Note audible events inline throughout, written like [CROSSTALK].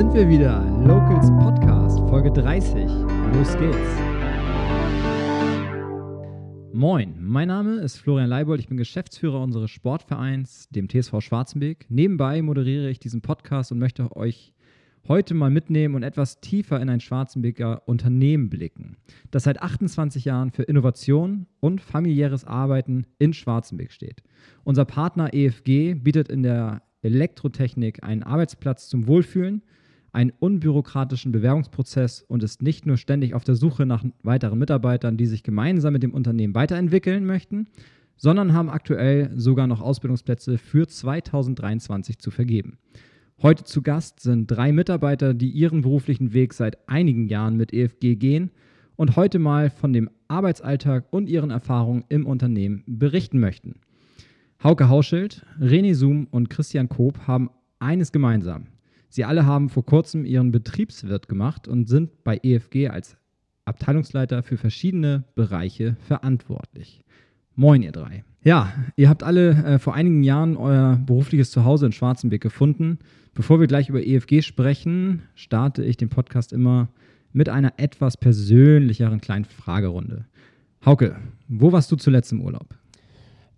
sind wir wieder. Locals Podcast, Folge 30. Los geht's. Moin, mein Name ist Florian Leibold. Ich bin Geschäftsführer unseres Sportvereins, dem TSV Schwarzenbeek. Nebenbei moderiere ich diesen Podcast und möchte euch heute mal mitnehmen und etwas tiefer in ein Schwarzenbeker Unternehmen blicken, das seit 28 Jahren für Innovation und familiäres Arbeiten in Schwarzenbeck steht. Unser Partner EFG bietet in der Elektrotechnik einen Arbeitsplatz zum Wohlfühlen, einen unbürokratischen Bewerbungsprozess und ist nicht nur ständig auf der Suche nach weiteren Mitarbeitern, die sich gemeinsam mit dem Unternehmen weiterentwickeln möchten, sondern haben aktuell sogar noch Ausbildungsplätze für 2023 zu vergeben. Heute zu Gast sind drei Mitarbeiter, die ihren beruflichen Weg seit einigen Jahren mit EFG gehen und heute mal von dem Arbeitsalltag und ihren Erfahrungen im Unternehmen berichten möchten. Hauke Hauschild, René Zoom und Christian Koop haben eines gemeinsam. Sie alle haben vor kurzem ihren Betriebswirt gemacht und sind bei EFG als Abteilungsleiter für verschiedene Bereiche verantwortlich. Moin, ihr drei. Ja, ihr habt alle äh, vor einigen Jahren euer berufliches Zuhause in Schwarzenbeck gefunden. Bevor wir gleich über EFG sprechen, starte ich den Podcast immer mit einer etwas persönlicheren kleinen Fragerunde. Hauke, wo warst du zuletzt im Urlaub?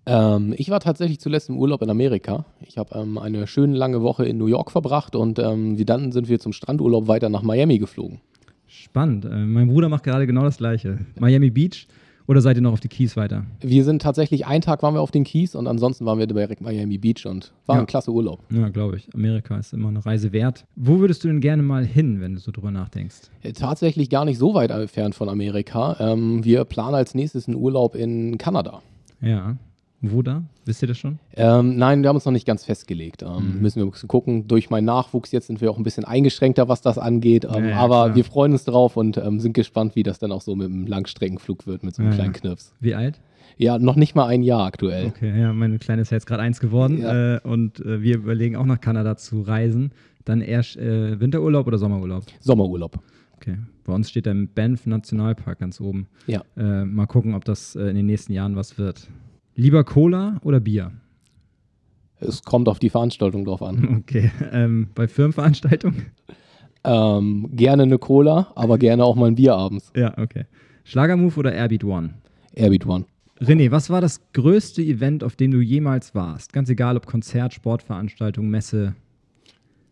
Ähm, ich war tatsächlich zuletzt im Urlaub in Amerika. Ich habe ähm, eine schöne lange Woche in New York verbracht und ähm, wie dann sind wir zum Strandurlaub weiter nach Miami geflogen. Spannend. Äh, mein Bruder macht gerade genau das Gleiche. Miami Beach. Oder seid ihr noch auf die Keys weiter? Wir sind tatsächlich, einen Tag waren wir auf den Keys und ansonsten waren wir direkt Miami Beach und war Ja. ein klasse Urlaub. Ja, glaube ich. Amerika ist immer eine Reise wert. Wo würdest du denn gerne mal hin, wenn du so drüber nachdenkst? Äh, Tatsächlich gar nicht so weit entfernt von Amerika. Ähm, wir planen als nächstes einen Urlaub in Kanada. Ja. Wo da? Wisst ihr das schon? Ähm, nein, wir haben uns noch nicht ganz festgelegt. Ähm, Müssen wir ein bisschen gucken. Durch meinen Nachwuchs jetzt sind wir auch ein bisschen eingeschränkter, was das angeht. Ähm, Ja, ja, aber klar. wir freuen uns drauf und ähm, sind gespannt, wie das dann auch so mit dem Langstreckenflug wird, mit so einem Ja, kleinen. Knirps. Wie alt? Ja, noch nicht mal ein Jahr aktuell. Okay, ja, meine Kleine ist ja jetzt gerade eins geworden äh, und äh, wir überlegen auch nach Kanada zu reisen. Dann eher äh, Winterurlaub oder Sommerurlaub? Sommerurlaub. Okay. Bei uns steht der Banff Nationalpark ganz oben. Ja. Äh, mal gucken, ob das äh, in den nächsten Jahren was wird. Lieber Cola oder Bier? Es kommt auf die Veranstaltung drauf an. [LAUGHS] Okay. Ähm, bei Firmenveranstaltungen? ähm, gerne eine Cola, aber gerne auch mal ein Bier abends. Ja, okay. Schlagermove oder Airbeat One? Airbeat One. René, was war das größte Event, auf dem du jemals warst? Ganz egal, ob Konzert, Sportveranstaltung, Messe.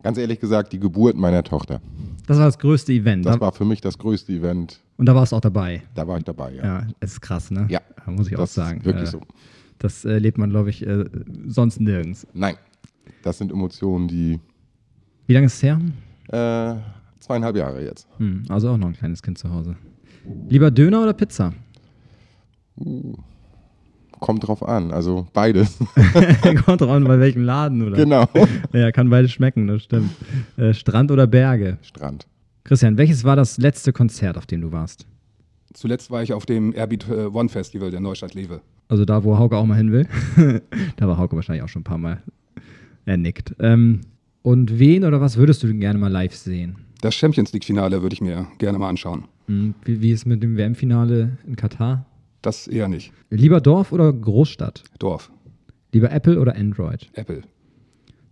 Ganz ehrlich gesagt, die Geburt meiner Tochter. Das war das größte Event. Das Da- war für mich das größte Event. und da warst du auch dabei. Da war ich dabei, ja. Ja, es ist krass, ne? Ja, Muss ich auch sagen. wirklich Äh, so. Das äh, lebt man, glaube ich, äh, sonst nirgends. Nein, das sind Emotionen, die Wie lange ist es her? äh, zweieinhalb Jahre jetzt. Hm, also auch noch ein kleines Kind zu Hause. Lieber Döner oder Pizza? Kommt drauf an, also beides. [LAUGHS] [LAUGHS] Kommt drauf an, bei welchem Laden, oder? genau. [LAUGHS] Ja, kann beides schmecken, das stimmt. Äh, Strand oder Berge? Strand. Christian, welches war das letzte Konzert, auf dem du warst? Zuletzt war ich auf dem Airbeat äh, One Festival der Neustadt Lewe. Also da, wo Hauke auch mal hin will. da war Hauke wahrscheinlich auch schon ein paar Mal. Er nickt. Ähm, und wen oder was würdest du denn gerne mal live sehen? Das Champions League-Finale würde ich mir gerne mal anschauen. Hm, wie, wie ist es mit dem WM-Finale in Katar? Das eher nicht. Lieber Dorf oder Großstadt? Dorf, Lieber Apple oder Android? Apple.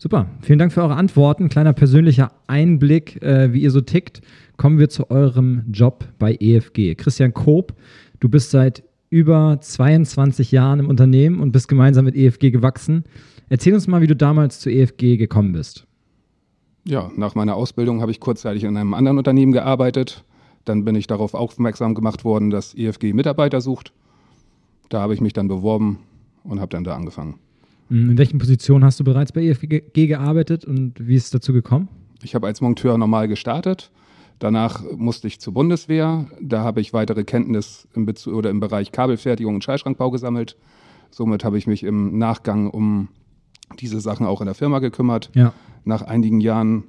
Super, vielen Dank für eure Antworten. Kleiner persönlicher Einblick, äh, wie ihr so tickt. Kommen wir zu eurem Job bei EFG. Christian Koop, du bist seit über 22 Jahren im Unternehmen und bist gemeinsam mit EFG gewachsen. Erzähl uns mal, wie du damals zu EFG gekommen bist. Ja, nach meiner Ausbildung habe ich kurzzeitig in einem anderen Unternehmen gearbeitet. Dann bin ich darauf aufmerksam gemacht worden, dass EFG Mitarbeiter sucht. Da habe ich mich dann beworben und habe dann da angefangen. Hm, In welchen Positionen hast du bereits bei EFG gearbeitet und wie ist es dazu gekommen? Ich habe als Monteur normal gestartet. Danach musste ich zur Bundeswehr. Da habe ich weitere Kenntnis im, Bezug, oder im Bereich Kabelfertigung und Schallschrankbau gesammelt. Somit habe ich mich im Nachgang um diese Sachen auch in der Firma gekümmert. Ja. Nach einigen Jahren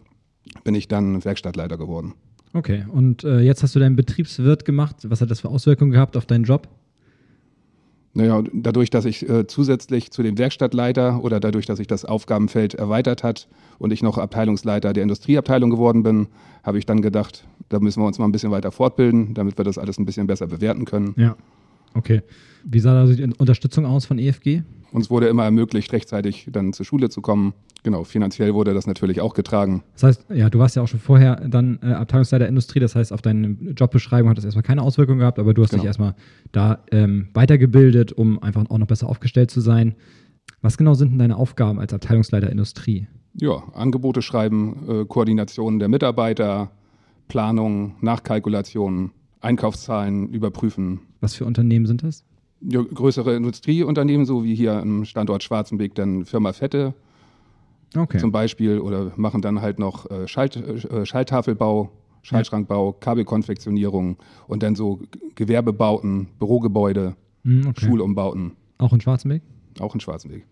bin ich dann Werkstattleiter geworden. Okay, und äh, jetzt hast du deinen Betriebswirt gemacht. Was hat das für Auswirkungen gehabt auf deinen Job? Naja, dadurch, dass ich äh, zusätzlich zu dem Werkstattleiter oder dadurch, dass sich das Aufgabenfeld erweitert hat und ich noch Abteilungsleiter der Industrieabteilung geworden bin, habe ich dann gedacht, da müssen wir uns mal ein bisschen weiter fortbilden, damit wir das alles ein bisschen besser bewerten können. Ja. Okay. Wie sah da die Unterstützung aus von EFG? Uns wurde immer ermöglicht, rechtzeitig dann zur Schule zu kommen. Genau, finanziell wurde das natürlich auch getragen. Das heißt, ja, du warst ja auch schon vorher dann äh, Abteilungsleiter Industrie, das heißt, auf deine Jobbeschreibung hat das erstmal keine Auswirkungen gehabt, aber du hast Genau. dich erstmal da ähm, weitergebildet, um einfach auch noch besser aufgestellt zu sein. Was genau sind denn deine Aufgaben als Abteilungsleiter Industrie? Ja, Angebote schreiben, äh, Koordination der Mitarbeiter, Planung, Nachkalkulation, Einkaufszahlen überprüfen. Was für Unternehmen sind das? Ja, größere Industrieunternehmen, so wie hier im Standort Schwarzenbeck, dann Firma Fette Okay. zum Beispiel, oder machen dann halt noch äh, Schalt, äh, Schalttafelbau, Schaltschrankbau, Kabelkonfektionierung und dann so Gewerbebauten, Bürogebäude, Hm, okay. Schulumbauten, Auch in Schwarzenberg? auch in Schwarzenbeck.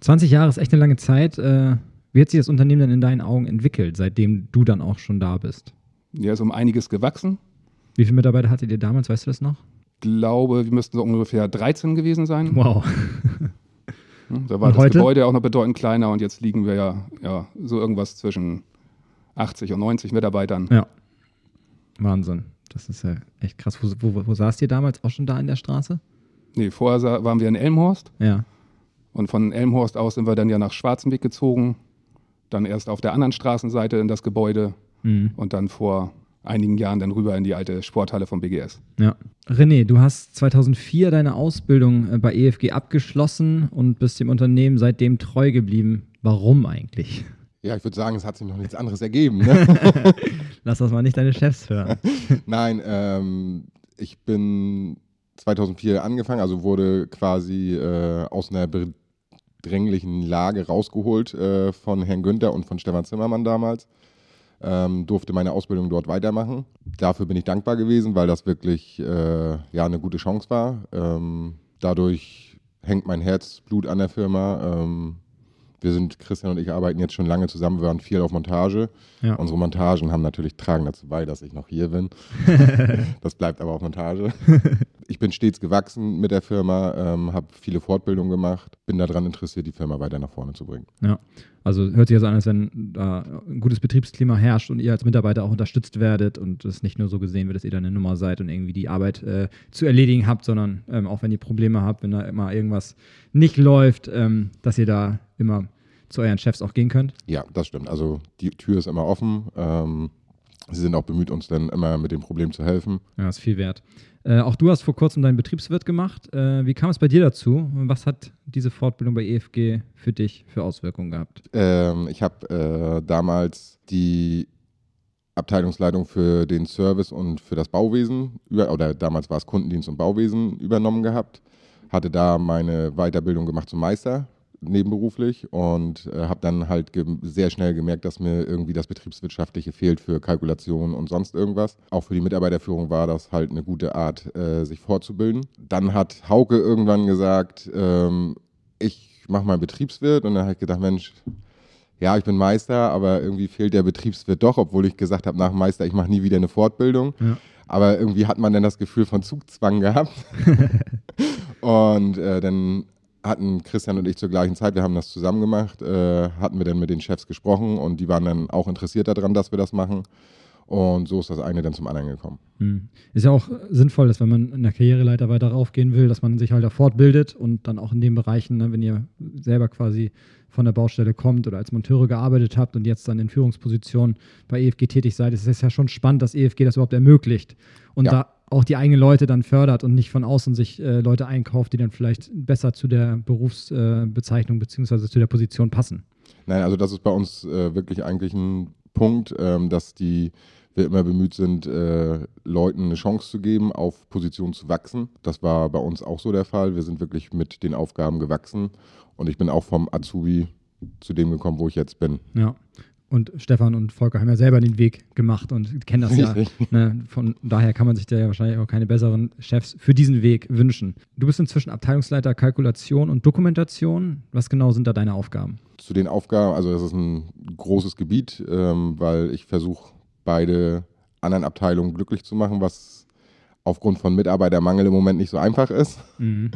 20 Jahre ist echt eine lange Zeit. Äh, wie hat sich das Unternehmen denn in deinen Augen entwickelt, seitdem du dann auch schon da bist? Ja, ist um einiges gewachsen. Wie viele Mitarbeiter hattet ihr damals, weißt du das noch? Glaube, wir müssten so ungefähr 13 gewesen sein. Wow. [LAUGHS] Da war Und das heute? Gebäude auch noch bedeutend kleiner und jetzt liegen wir ja, ja so irgendwas zwischen 80 und 90 Mitarbeitern. Ja. Wahnsinn. Das ist ja echt krass. Wo, wo, wo saßt ihr damals auch schon da in der Straße? Nee, vorher waren wir in Elmhorst Ja. und von Elmhorst aus sind wir dann ja nach Schwarzenbeck gezogen. Dann erst auf der anderen Straßenseite in das Gebäude Mhm. und dann vor einigen Jahren dann rüber in die alte Sporthalle vom BGS. Ja. René, du hast 2004 deine Ausbildung äh, bei EFG abgeschlossen und bist dem Unternehmen seitdem treu geblieben. Warum eigentlich? Ja, ich würde sagen, es hat sich noch nichts anderes ergeben. Ne? [LAUGHS] Lass das mal nicht deine Chefs hören. [LAUGHS] Nein, ähm, ich bin 2004 angefangen, also wurde quasi äh, aus einer bedränglichen Lage rausgeholt äh, von Herrn Günther und von Stefan Zimmermann damals. Ähm, durfte meine Ausbildung dort weitermachen. Dafür bin ich dankbar gewesen, weil das wirklich äh, ja, eine gute Chance war. Ähm, dadurch hängt mein Herzblut an der Firma. Ähm, wir sind, Christian und ich arbeiten jetzt schon lange zusammen, wir waren viel auf Montage. Ja. Unsere Montagen haben natürlich tragen dazu bei, dass ich noch hier bin. [LAUGHS] das bleibt aber auf Montage. [LAUGHS] Ich bin stets gewachsen mit der Firma, ähm, habe viele Fortbildungen gemacht, bin daran interessiert, die Firma weiter nach vorne zu bringen. Ja. Also hört sich ja so an, als wenn da ein gutes Betriebsklima herrscht und ihr als Mitarbeiter auch unterstützt werdet und es nicht nur so gesehen wird, dass ihr da eine Nummer seid und irgendwie die Arbeit äh, zu erledigen habt, sondern ähm, auch wenn ihr Probleme habt, wenn da immer irgendwas nicht läuft, ähm, dass ihr da immer zu euren Chefs auch gehen könnt. Ja, das stimmt. Also die Tür ist immer offen. Ähm, sie sind auch bemüht, uns dann immer mit dem Problem zu helfen. Ja, ist viel wert. Äh, auch du hast vor kurzem deinen Betriebswirt gemacht. Äh, wie kam es bei dir dazu? Was hat diese Fortbildung bei EFG für dich für Auswirkungen gehabt? Ähm, ich habe äh, damals die Abteilungsleitung für den Service und für das Bauwesen, über, oder damals war es Kundendienst und Bauwesen, übernommen gehabt. Hatte da meine Weiterbildung gemacht zum Meister nebenberuflich und äh, habe dann halt sehr schnell gemerkt, dass mir irgendwie das Betriebswirtschaftliche fehlt für Kalkulation und sonst irgendwas. Auch für die Mitarbeiterführung war das halt eine gute Art, äh, sich fortzubilden. Dann hat Hauke irgendwann gesagt, ähm, ich mache mal Betriebswirt und dann habe ich gedacht, Mensch, ja, ich bin Meister, aber irgendwie fehlt der Betriebswirt doch, obwohl ich gesagt habe, nach Meister, ich mache nie wieder eine Fortbildung. Ja. Aber irgendwie hat man dann das Gefühl von Zugzwang gehabt. [LAUGHS] [LAUGHS] und äh, dann hatten Christian und ich zur gleichen Zeit, wir haben das zusammen gemacht, äh, hatten wir dann mit den Chefs gesprochen und die waren dann auch interessiert daran, dass wir das machen. Und so ist das eine dann zum anderen gekommen. Hm. Ist ja auch sinnvoll, dass wenn man in der Karriereleiter weiter raufgehen will, dass man sich halt da fortbildet und dann auch in den Bereichen, ne, wenn ihr selber quasi von der Baustelle kommt oder als Monteure gearbeitet habt und jetzt dann in Führungspositionen bei EFG tätig seid, ist es ja schon spannend, dass EFG das überhaupt ermöglicht und Ja. da auch die eigenen Leute dann fördert und nicht von außen sich äh, Leute einkauft, die dann vielleicht besser zu der Berufsbezeichnung äh, beziehungsweise zu der Position passen. Nein, also das ist bei uns äh, wirklich eigentlich ein Punkt, ähm, dass die wir immer bemüht sind, äh, Leuten eine Chance zu geben, auf Positionen zu wachsen. Das war bei uns auch so der Fall. Wir sind wirklich mit den Aufgaben gewachsen und ich bin auch vom Azubi zu dem gekommen, wo ich jetzt bin. Ja. Und Stefan und Volker haben ja selber den Weg gemacht und kennen das ja. Ne? Von daher kann man sich da ja wahrscheinlich auch keine besseren Chefs für diesen Weg wünschen. Du bist inzwischen Abteilungsleiter Kalkulation und Dokumentation. Was genau sind da deine Aufgaben? Zu den Aufgaben, also das ist ein großes Gebiet, ähm, weil ich versuche, beide anderen Abteilungen glücklich zu machen, was aufgrund von Mitarbeitermangel im Moment nicht so einfach ist. Mhm.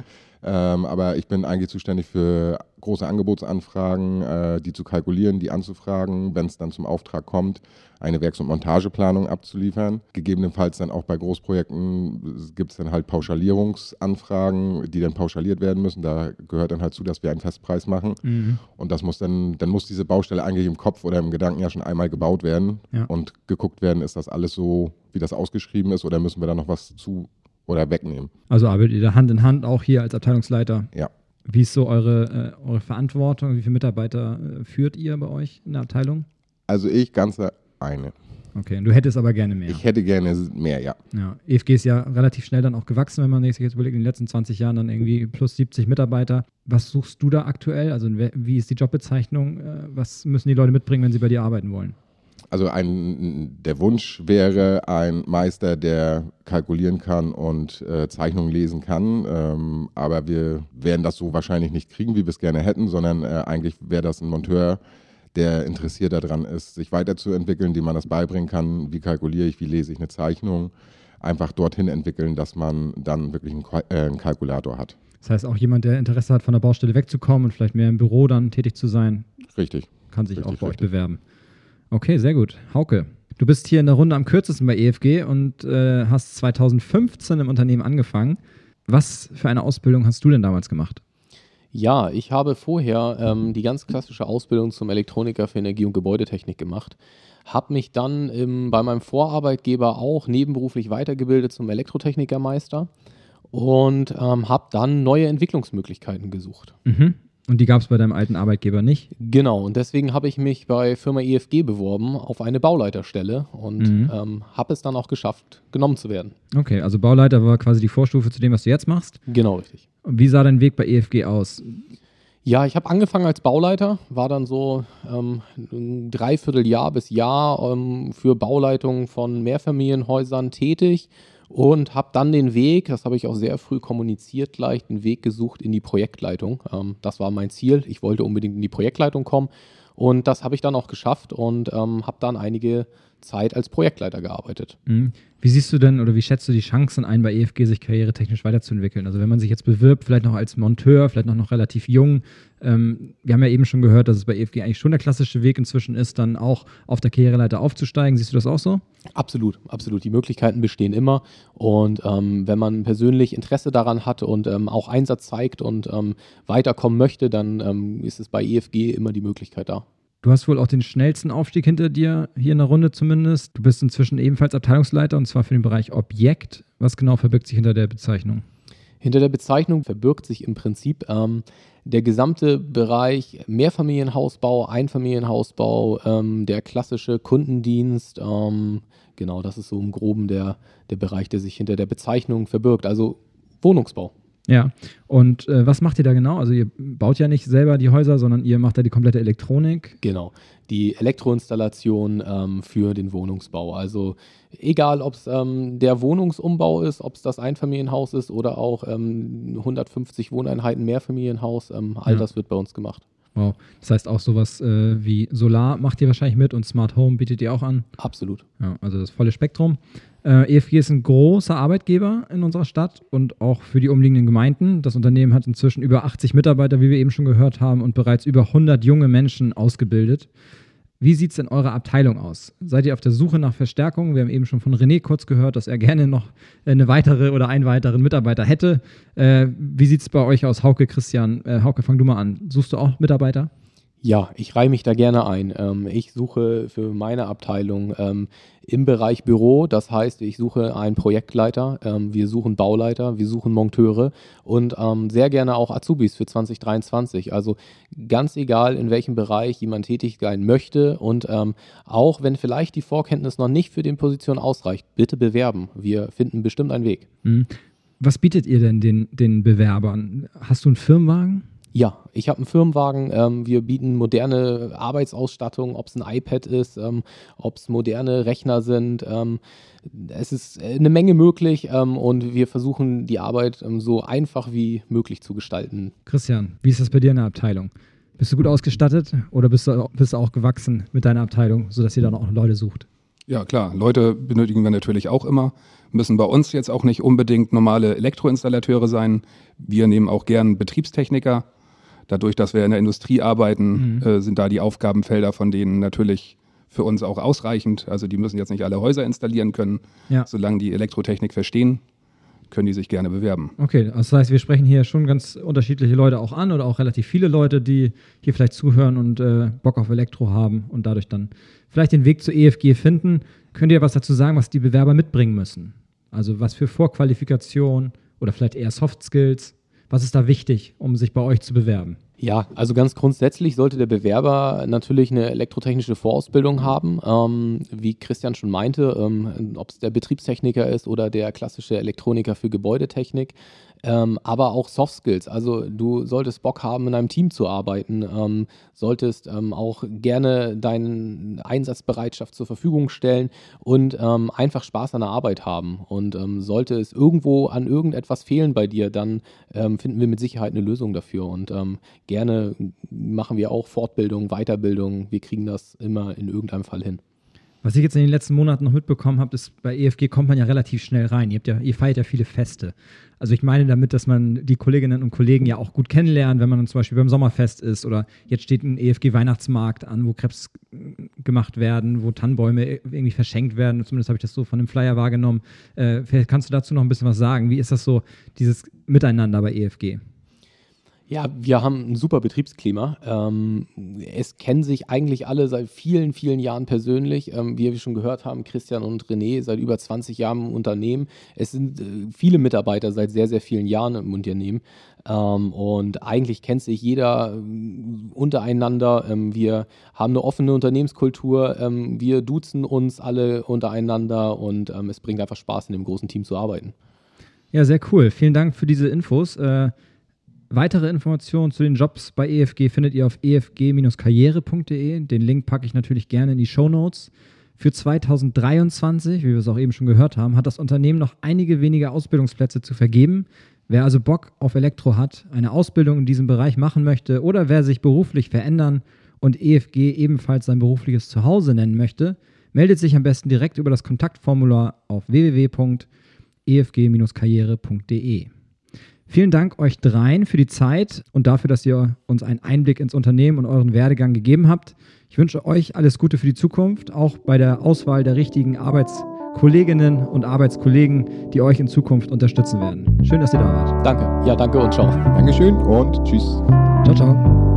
Ähm, aber ich bin eigentlich zuständig für große Angebotsanfragen, äh, die zu kalkulieren, die anzufragen, wenn es dann zum Auftrag kommt, eine Werks- und Montageplanung abzuliefern. Gegebenenfalls dann auch bei Großprojekten gibt es dann halt Pauschalierungsanfragen, die dann pauschaliert werden müssen. Da gehört dann halt zu, dass wir einen Festpreis machen. Mhm. Und das muss dann, dann muss diese Baustelle eigentlich im Kopf oder im Gedanken ja schon einmal gebaut werden Ja. und geguckt werden, ist das alles so, wie das ausgeschrieben ist, oder müssen wir da noch was zu oder wegnehmen. Also arbeitet ihr da Hand in Hand auch hier als Abteilungsleiter? Ja. Wie ist so eure, äh, eure Verantwortung? Wie viele Mitarbeiter äh, führt ihr bei euch in der Abteilung? Also ich ganze eine. Okay, und du hättest aber gerne mehr. Ich hätte gerne mehr, ja. Ja, EFG ist ja relativ schnell dann auch gewachsen, wenn man sich jetzt überlegt, in den letzten 20 Jahren dann irgendwie plus 70 Mitarbeiter. Was suchst du da aktuell? Also wie ist die Jobbezeichnung? Äh, Was müssen die Leute mitbringen, wenn sie bei dir arbeiten wollen? Also ein, der Wunsch wäre ein Meister, der kalkulieren kann und äh, Zeichnungen lesen kann. Ähm, aber wir werden das so wahrscheinlich nicht kriegen, wie wir es gerne hätten, sondern äh, eigentlich wäre das ein Monteur, der interessiert daran ist, sich weiterzuentwickeln, dem man das beibringen kann. Wie kalkuliere ich, wie lese ich eine Zeichnung? Einfach dorthin entwickeln, dass man dann wirklich einen, Ka- äh, einen Kalkulator hat. Das heißt, auch jemand, der Interesse hat, von der Baustelle wegzukommen und vielleicht mehr im Büro dann tätig zu sein, Richtig. kann sich Richtig, auch bei euch richtig. bewerben. Okay, sehr gut. Hauke, du bist hier in der Runde am kürzesten bei EFG und äh, hast 2015 im Unternehmen angefangen. Was für eine Ausbildung hast du denn damals gemacht? Ja, ich habe vorher ähm, die ganz klassische Ausbildung zum Elektroniker für Energie- und Gebäudetechnik gemacht. Habe mich dann im, bei meinem Vorarbeitgeber auch nebenberuflich weitergebildet zum Elektrotechnikermeister und ähm, habe dann neue Entwicklungsmöglichkeiten gesucht. Mhm. Und die gab es bei deinem alten Arbeitgeber nicht? Genau, und deswegen habe ich mich bei Firma EFG beworben auf eine Bauleiterstelle und Mhm. ähm, habe es dann auch geschafft, genommen zu werden. Okay, also Bauleiter war quasi die Vorstufe zu dem, was du jetzt machst. Genau, richtig. Und wie sah dein Weg bei EFG aus? Ja, ich habe angefangen als Bauleiter, war dann so ähm, ein Dreivierteljahr bis Jahr ähm, für Bauleitung von Mehrfamilienhäusern tätig und habe dann den Weg, das habe ich auch sehr früh kommuniziert gleich, den Weg gesucht in die Projektleitung. Ähm, das war mein Ziel. Ich wollte unbedingt in die Projektleitung kommen und das habe ich dann auch geschafft und ähm, habe dann einige Zeit als Projektleiter gearbeitet. Mhm. Wie siehst du denn oder wie schätzt du die Chancen ein, bei EFG sich karrieretechnisch weiterzuentwickeln? Also wenn man sich jetzt bewirbt, vielleicht noch als Monteur, vielleicht noch, noch relativ jung. Ähm, wir haben ja eben schon gehört, dass es bei EFG eigentlich schon der klassische Weg inzwischen ist, dann auch auf der Karriereleiter aufzusteigen. Siehst du das auch so? Absolut, absolut. Die Möglichkeiten bestehen immer. Und ähm, wenn man persönlich Interesse daran hat und ähm, auch Einsatz zeigt und ähm, weiterkommen möchte, dann ähm, ist es bei EFG immer die Möglichkeit da. Du hast wohl auch den schnellsten Aufstieg hinter dir, hier in der Runde zumindest. Du bist inzwischen ebenfalls Abteilungsleiter und zwar für den Bereich Objekt. Was genau verbirgt sich hinter der Bezeichnung? Hinter der Bezeichnung verbirgt sich im Prinzip ähm, der gesamte Bereich Mehrfamilienhausbau, Einfamilienhausbau, ähm, der klassische Kundendienst. Ähm, genau, das ist so im Groben der, der Bereich, der sich hinter der Bezeichnung verbirgt. Also Wohnungsbau. Ja, und äh, was macht ihr da genau? Also ihr baut ja nicht selber die Häuser, sondern ihr macht da die komplette Elektronik. Genau, die Elektroinstallation ähm, für den Wohnungsbau. Also egal, ob es ähm, der Wohnungsumbau ist, ob es das Einfamilienhaus ist oder auch ähm, 150 Wohneinheiten Mehrfamilienhaus, ähm, all Ja. das wird bei uns gemacht. Wow. Das heißt auch sowas äh, wie Solar macht ihr wahrscheinlich mit und Smart Home bietet ihr auch an. Absolut. Ja, also das volle Spektrum. Äh, EFG ist ein großer Arbeitgeber in unserer Stadt und auch für die umliegenden Gemeinden. Das Unternehmen hat inzwischen über 80 Mitarbeiter, wie wir eben schon gehört haben, und bereits über 100 junge Menschen ausgebildet. Wie sieht es in eurer Abteilung aus? Seid ihr auf der Suche nach Verstärkung? Wir haben eben schon von René kurz gehört, dass er gerne noch eine weitere oder einen weiteren Mitarbeiter hätte. Äh, wie sieht es bei euch aus, Hauke, Christian? Äh, Hauke, fang du mal an. Suchst du auch Mitarbeiter? Ja, ich reihe mich da gerne ein. Ähm, ich suche für meine Abteilung ähm, im Bereich Büro, das heißt, ich suche einen Projektleiter, ähm, wir suchen Bauleiter, wir suchen Monteure und ähm, sehr gerne auch Azubis für 2023. Also ganz egal, in welchem Bereich jemand tätig sein möchte und ähm, auch wenn vielleicht die Vorkenntnis noch nicht für die Position ausreicht, bitte bewerben. Wir finden bestimmt einen Weg. Hm. Was bietet ihr denn den, den Bewerbern? Hast du einen Firmenwagen? Ja, ich habe einen Firmenwagen. Ähm, wir bieten moderne Arbeitsausstattung, ob es ein iPad ist, ähm, ob es moderne Rechner sind. Ähm, es ist äh, eine Menge möglich ähm, und wir versuchen die Arbeit ähm, so einfach wie möglich zu gestalten. Christian, wie ist das bei dir in der Abteilung? Bist du gut ausgestattet oder bist du, bist du auch gewachsen mit deiner Abteilung, sodass ihr dann auch Leute sucht? Ja, klar. Leute benötigen wir natürlich auch immer. Müssen bei uns jetzt auch nicht unbedingt normale Elektroinstallateure sein. Wir nehmen auch gern Betriebstechniker. Dadurch, dass wir in der Industrie arbeiten, Mhm. äh, sind da die Aufgabenfelder von denen natürlich für uns auch ausreichend. Also die müssen jetzt nicht alle Häuser installieren können. Ja. Solange die Elektrotechnik verstehen, können die sich gerne bewerben. Okay, das heißt, wir sprechen hier schon ganz unterschiedliche Leute auch an oder auch relativ viele Leute, die hier vielleicht zuhören und äh, Bock auf Elektro haben und dadurch dann vielleicht den Weg zur EFG finden. Könnt ihr was dazu sagen, was die Bewerber mitbringen müssen? Also was für Vorqualifikation oder vielleicht eher Soft Skills? Was ist da wichtig, um sich bei euch zu bewerben? Ja, also ganz grundsätzlich sollte der Bewerber natürlich eine elektrotechnische Vorausbildung haben. Ähm, wie Christian schon meinte, ähm, ob es der Betriebstechniker ist oder der klassische Elektroniker für Gebäudetechnik. Ähm, aber auch Soft Skills. Also du solltest Bock haben, in einem Team zu arbeiten, ähm, solltest ähm, auch gerne deine Einsatzbereitschaft zur Verfügung stellen und ähm, einfach Spaß an der Arbeit haben. Und ähm, sollte es irgendwo an irgendetwas fehlen bei dir, dann ähm, finden wir mit Sicherheit eine Lösung dafür. Und gerne machen wir auch Fortbildung, Weiterbildung. Wir kriegen das immer in irgendeinem Fall hin. Was ich jetzt in den letzten Monaten noch mitbekommen habe, ist, bei EFG kommt man ja relativ schnell rein. Ihr, habt ja, ihr feiert ja viele Feste. Also ich meine damit, dass man die Kolleginnen und Kollegen ja auch gut kennenlernt, wenn man dann zum Beispiel beim Sommerfest ist oder jetzt steht ein EFG-Weihnachtsmarkt an, wo Krebs gemacht werden, wo Tannenbäume irgendwie verschenkt werden. Zumindest habe ich das so von dem Flyer wahrgenommen. Äh, vielleicht kannst du dazu noch ein bisschen was sagen. Wie ist das so, dieses Miteinander bei E EFG? Ja, wir haben ein super Betriebsklima. Ähm, es kennen sich eigentlich alle seit vielen, vielen Jahren persönlich. Ähm, wie wir schon gehört haben, Christian und René seit über 20 Jahren im Unternehmen. Es sind äh, viele Mitarbeiter seit sehr, sehr vielen Jahren im Unternehmen. Ähm, und eigentlich kennt sich jeder äh, untereinander. Ähm, wir haben eine offene Unternehmenskultur. Ähm, wir duzen uns alle untereinander und ähm, es bringt einfach Spaß, in dem großen Team zu arbeiten. Ja, sehr cool. Vielen Dank für diese Infos. Äh, weitere Informationen zu den Jobs bei EFG findet ihr auf efg-karriere.de. Den Link packe ich natürlich gerne in die Show Notes. Für 2023, wie wir es auch eben schon gehört haben, hat das Unternehmen noch einige wenige Ausbildungsplätze zu vergeben. Wer also Bock auf Elektro hat, eine Ausbildung in diesem Bereich machen möchte oder wer sich beruflich verändern und EFG ebenfalls sein berufliches Zuhause nennen möchte, meldet sich am besten direkt über das Kontaktformular auf www.efg-karriere.de. Vielen Dank euch dreien für die Zeit und dafür, dass ihr uns einen Einblick ins Unternehmen und euren Werdegang gegeben habt. Ich wünsche euch alles Gute für die Zukunft, auch bei der Auswahl der richtigen Arbeitskolleginnen und Arbeitskollegen, die euch in Zukunft unterstützen werden. Schön, dass ihr da wart. Danke. Ja, danke und ciao. Dankeschön und tschüss. Ciao, ciao.